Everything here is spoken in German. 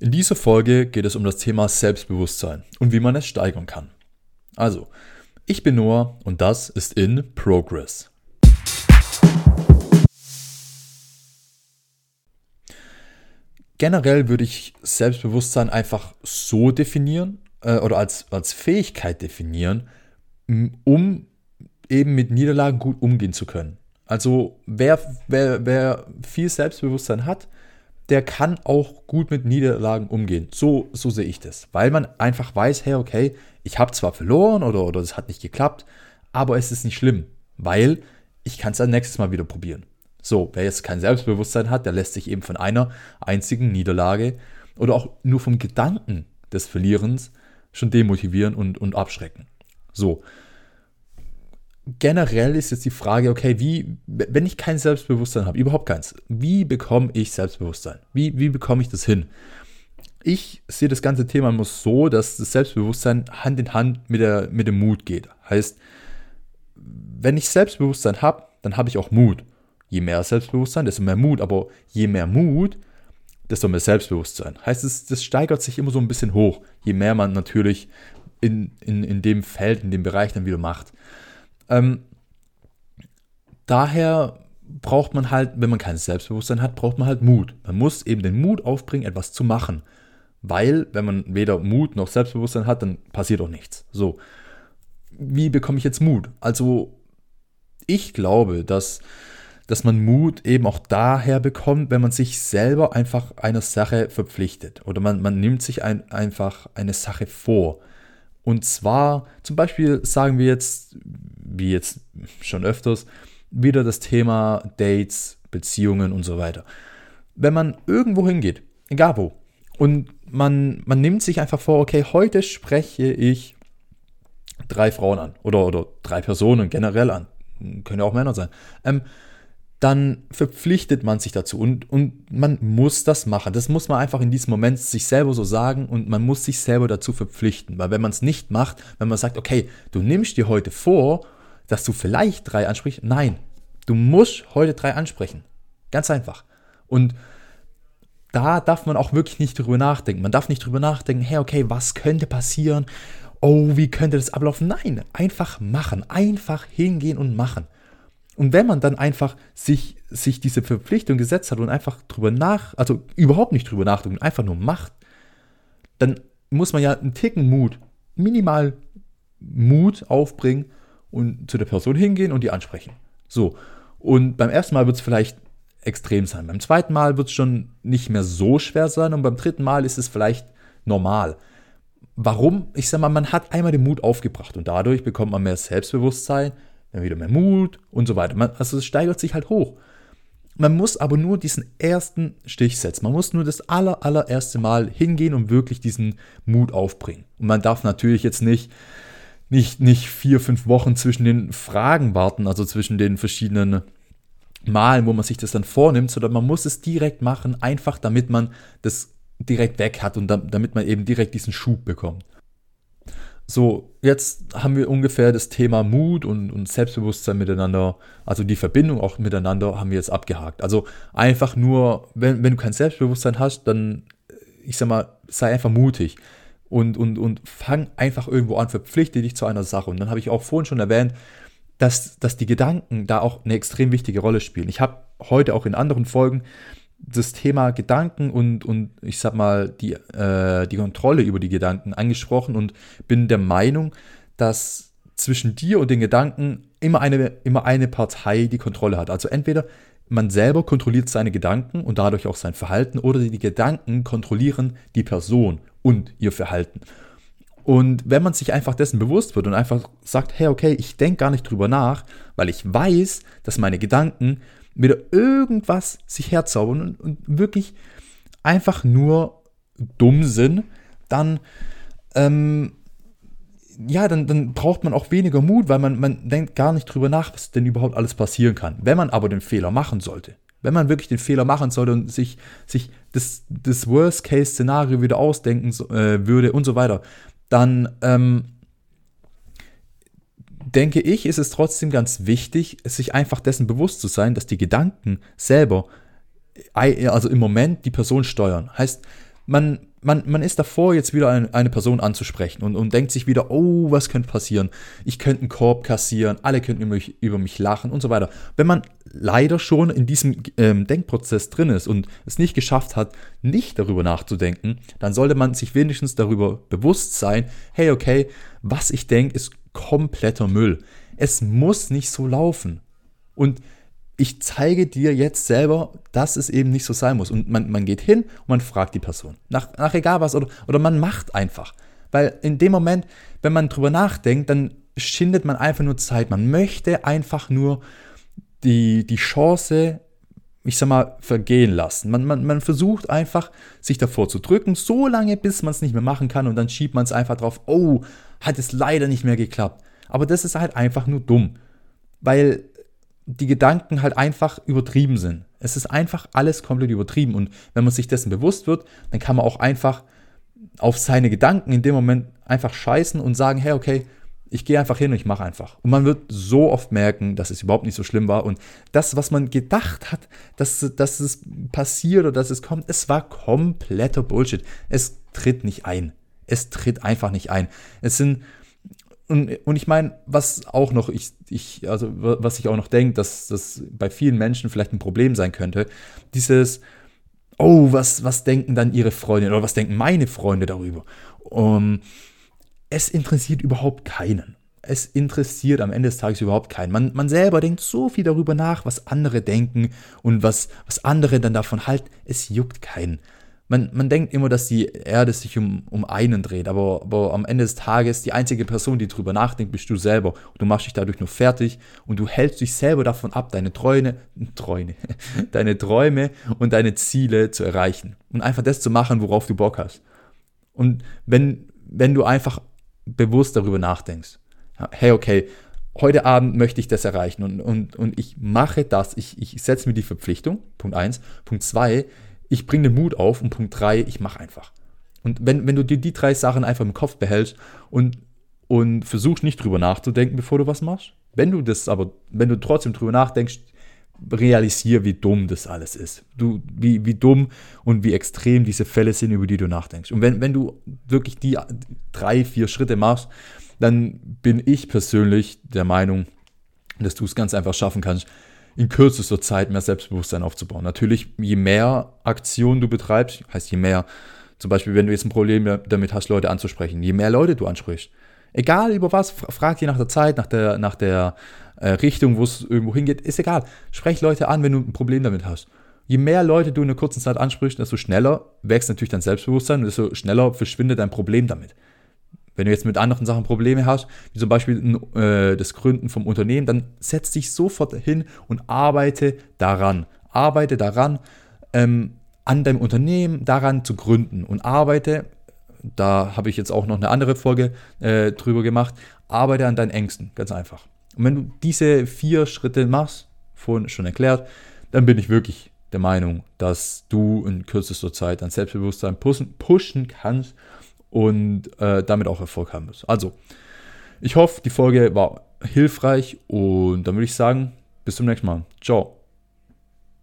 In dieser Folge geht es um das Thema Selbstbewusstsein und wie man es steigern kann. Also, ich bin Noah und das ist in Progress. Generell würde ich Selbstbewusstsein einfach so definieren äh, oder als, als Fähigkeit definieren, um eben mit Niederlagen gut umgehen zu können. Also wer, wer, wer viel Selbstbewusstsein hat, der kann auch gut mit Niederlagen umgehen. So, so sehe ich das. Weil man einfach weiß, hey, okay, ich habe zwar verloren oder, oder es hat nicht geklappt, aber es ist nicht schlimm, weil ich kann es dann nächstes Mal wieder probieren. So, wer jetzt kein Selbstbewusstsein hat, der lässt sich eben von einer einzigen Niederlage oder auch nur vom Gedanken des Verlierens schon demotivieren und, und abschrecken. So, generell ist jetzt die Frage, okay, wie, wenn ich kein Selbstbewusstsein habe, überhaupt keins, wie bekomme ich Selbstbewusstsein? Wie, wie bekomme ich das hin? Ich sehe das ganze Thema immer so, dass das Selbstbewusstsein Hand in Hand mit, der, mit dem Mut geht. Heißt, wenn ich Selbstbewusstsein habe, dann habe ich auch Mut. Je mehr Selbstbewusstsein, desto mehr Mut. Aber je mehr Mut, desto mehr Selbstbewusstsein. Heißt, es, das steigert sich immer so ein bisschen hoch, je mehr man natürlich in, in, in dem Feld, in dem Bereich dann wieder macht. Ähm, daher braucht man halt, wenn man kein Selbstbewusstsein hat, braucht man halt Mut. Man muss eben den Mut aufbringen, etwas zu machen. Weil, wenn man weder Mut noch Selbstbewusstsein hat, dann passiert auch nichts. So, wie bekomme ich jetzt Mut? Also, ich glaube, dass, dass man Mut eben auch daher bekommt, wenn man sich selber einfach einer Sache verpflichtet. Oder man, man nimmt sich ein, einfach eine Sache vor. Und zwar, zum Beispiel sagen wir jetzt, wie jetzt schon öfters, wieder das Thema Dates, Beziehungen und so weiter. Wenn man irgendwo hingeht, egal wo, und man, man nimmt sich einfach vor, okay, heute spreche ich drei Frauen an oder, oder drei Personen generell an, können ja auch Männer sein. Ähm, dann verpflichtet man sich dazu und, und man muss das machen. Das muss man einfach in diesem Moment sich selber so sagen und man muss sich selber dazu verpflichten. Weil wenn man es nicht macht, wenn man sagt, okay, du nimmst dir heute vor, dass du vielleicht drei ansprichst, nein, du musst heute drei ansprechen. Ganz einfach. Und da darf man auch wirklich nicht drüber nachdenken. Man darf nicht drüber nachdenken, hey, okay, was könnte passieren? Oh, wie könnte das ablaufen? Nein, einfach machen. Einfach hingehen und machen. Und wenn man dann einfach sich, sich diese Verpflichtung gesetzt hat und einfach drüber nach, also überhaupt nicht drüber nachdenkt, einfach nur macht, dann muss man ja einen Ticken Mut, minimal Mut aufbringen und zu der Person hingehen und die ansprechen. So. Und beim ersten Mal wird es vielleicht extrem sein. Beim zweiten Mal wird es schon nicht mehr so schwer sein und beim dritten Mal ist es vielleicht normal. Warum? Ich sag mal, man hat einmal den Mut aufgebracht und dadurch bekommt man mehr Selbstbewusstsein, dann wieder mehr Mut und so weiter. Man, also es steigert sich halt hoch. Man muss aber nur diesen ersten Stich setzen. Man muss nur das aller, allererste Mal hingehen und wirklich diesen Mut aufbringen. Und man darf natürlich jetzt nicht, nicht, nicht vier, fünf Wochen zwischen den Fragen warten, also zwischen den verschiedenen Malen, wo man sich das dann vornimmt, sondern man muss es direkt machen, einfach damit man das direkt weg hat und damit man eben direkt diesen Schub bekommt. So, jetzt haben wir ungefähr das Thema Mut und, und Selbstbewusstsein miteinander, also die Verbindung auch miteinander haben wir jetzt abgehakt. Also einfach nur, wenn, wenn du kein Selbstbewusstsein hast, dann, ich sag mal, sei einfach mutig und, und, und fang einfach irgendwo an, verpflichte dich zu einer Sache. Und dann habe ich auch vorhin schon erwähnt, dass, dass die Gedanken da auch eine extrem wichtige Rolle spielen. Ich habe heute auch in anderen Folgen das Thema Gedanken und, und ich sag mal, die, äh, die Kontrolle über die Gedanken angesprochen und bin der Meinung, dass zwischen dir und den Gedanken immer eine, immer eine Partei die Kontrolle hat. Also entweder man selber kontrolliert seine Gedanken und dadurch auch sein Verhalten oder die Gedanken kontrollieren die Person und ihr Verhalten. Und wenn man sich einfach dessen bewusst wird und einfach sagt, hey, okay, ich denke gar nicht drüber nach, weil ich weiß, dass meine Gedanken wieder irgendwas sich herzaubern und, und wirklich einfach nur dumm sind, dann, ähm, ja, dann, dann braucht man auch weniger Mut, weil man, man denkt gar nicht drüber nach, was denn überhaupt alles passieren kann. Wenn man aber den Fehler machen sollte, wenn man wirklich den Fehler machen sollte und sich, sich das, das Worst-Case-Szenario wieder ausdenken äh, würde und so weiter, dann ähm, denke ich, ist es trotzdem ganz wichtig, sich einfach dessen bewusst zu sein, dass die Gedanken selber, also im Moment die Person steuern. Heißt, man, man, man ist davor, jetzt wieder eine, eine Person anzusprechen und, und denkt sich wieder, oh, was könnte passieren? Ich könnte einen Korb kassieren, alle könnten über mich, über mich lachen und so weiter. Wenn man leider schon in diesem ähm, Denkprozess drin ist und es nicht geschafft hat, nicht darüber nachzudenken, dann sollte man sich wenigstens darüber bewusst sein, hey, okay, was ich denke, ist kompletter Müll. Es muss nicht so laufen. Und ich zeige dir jetzt selber, dass es eben nicht so sein muss. Und man, man geht hin und man fragt die Person. Nach, nach egal was. Oder, oder man macht einfach. Weil in dem Moment, wenn man drüber nachdenkt, dann schindet man einfach nur Zeit. Man möchte einfach nur die, die Chance, ich sag mal, vergehen lassen. Man, man, man versucht einfach, sich davor zu drücken, so lange, bis man es nicht mehr machen kann. Und dann schiebt man es einfach drauf, oh, hat es leider nicht mehr geklappt. Aber das ist halt einfach nur dumm. Weil die Gedanken halt einfach übertrieben sind. Es ist einfach alles komplett übertrieben. Und wenn man sich dessen bewusst wird, dann kann man auch einfach auf seine Gedanken in dem Moment einfach scheißen und sagen, hey, okay, ich gehe einfach hin und ich mache einfach. Und man wird so oft merken, dass es überhaupt nicht so schlimm war. Und das, was man gedacht hat, dass, dass es passiert oder dass es kommt, es war kompletter Bullshit. Es tritt nicht ein. Es tritt einfach nicht ein. Es sind und, und ich meine, was auch noch, ich, ich, also was ich auch noch denke, dass das bei vielen Menschen vielleicht ein Problem sein könnte, dieses, oh, was, was denken dann ihre Freunde oder was denken meine Freunde darüber? Um, es interessiert überhaupt keinen. Es interessiert am Ende des Tages überhaupt keinen. Man, man selber denkt so viel darüber nach, was andere denken und was, was andere dann davon halten. Es juckt keinen man, man denkt immer, dass die Erde sich um, um einen dreht, aber, aber am Ende des Tages die einzige Person, die drüber nachdenkt, bist du selber. Du machst dich dadurch nur fertig und du hältst dich selber davon ab, deine Träume, Träume, deine Träume und deine Ziele zu erreichen. Und einfach das zu machen, worauf du Bock hast. Und wenn, wenn du einfach bewusst darüber nachdenkst, hey, okay, heute Abend möchte ich das erreichen und, und, und ich mache das, ich, ich setze mir die Verpflichtung, Punkt 1. Punkt 2, ich bringe den Mut auf und Punkt 3, ich mache einfach. Und wenn, wenn du dir die drei Sachen einfach im Kopf behältst und, und versuchst nicht drüber nachzudenken, bevor du was machst, wenn du das aber, wenn du trotzdem drüber nachdenkst, realisier, wie dumm das alles ist. Du, wie, wie dumm und wie extrem diese Fälle sind, über die du nachdenkst. Und wenn, wenn du wirklich die drei, vier Schritte machst, dann bin ich persönlich der Meinung, dass du es ganz einfach schaffen kannst, in kürzester Zeit mehr Selbstbewusstsein aufzubauen. Natürlich, je mehr Aktionen du betreibst, heißt je mehr, zum Beispiel, wenn du jetzt ein Problem damit hast, Leute anzusprechen, je mehr Leute du ansprichst, egal über was, frag die nach der Zeit, nach der, nach der äh, Richtung, wo es irgendwo hingeht, ist egal. Sprech Leute an, wenn du ein Problem damit hast. Je mehr Leute du in einer kurzen Zeit ansprichst, desto schneller wächst natürlich dein Selbstbewusstsein und desto schneller verschwindet dein Problem damit. Wenn du jetzt mit anderen Sachen Probleme hast, wie zum Beispiel äh, das Gründen vom Unternehmen, dann setz dich sofort hin und arbeite daran. Arbeite daran, ähm, an deinem Unternehmen daran zu gründen und arbeite, da habe ich jetzt auch noch eine andere Folge äh, drüber gemacht, arbeite an deinen Ängsten, ganz einfach. Und wenn du diese vier Schritte machst, vorhin schon erklärt, dann bin ich wirklich der Meinung, dass du in kürzester Zeit dein Selbstbewusstsein pushen, pushen kannst und äh, damit auch Erfolg haben wirst. Also, ich hoffe, die Folge war hilfreich und dann würde ich sagen, bis zum nächsten Mal. Ciao.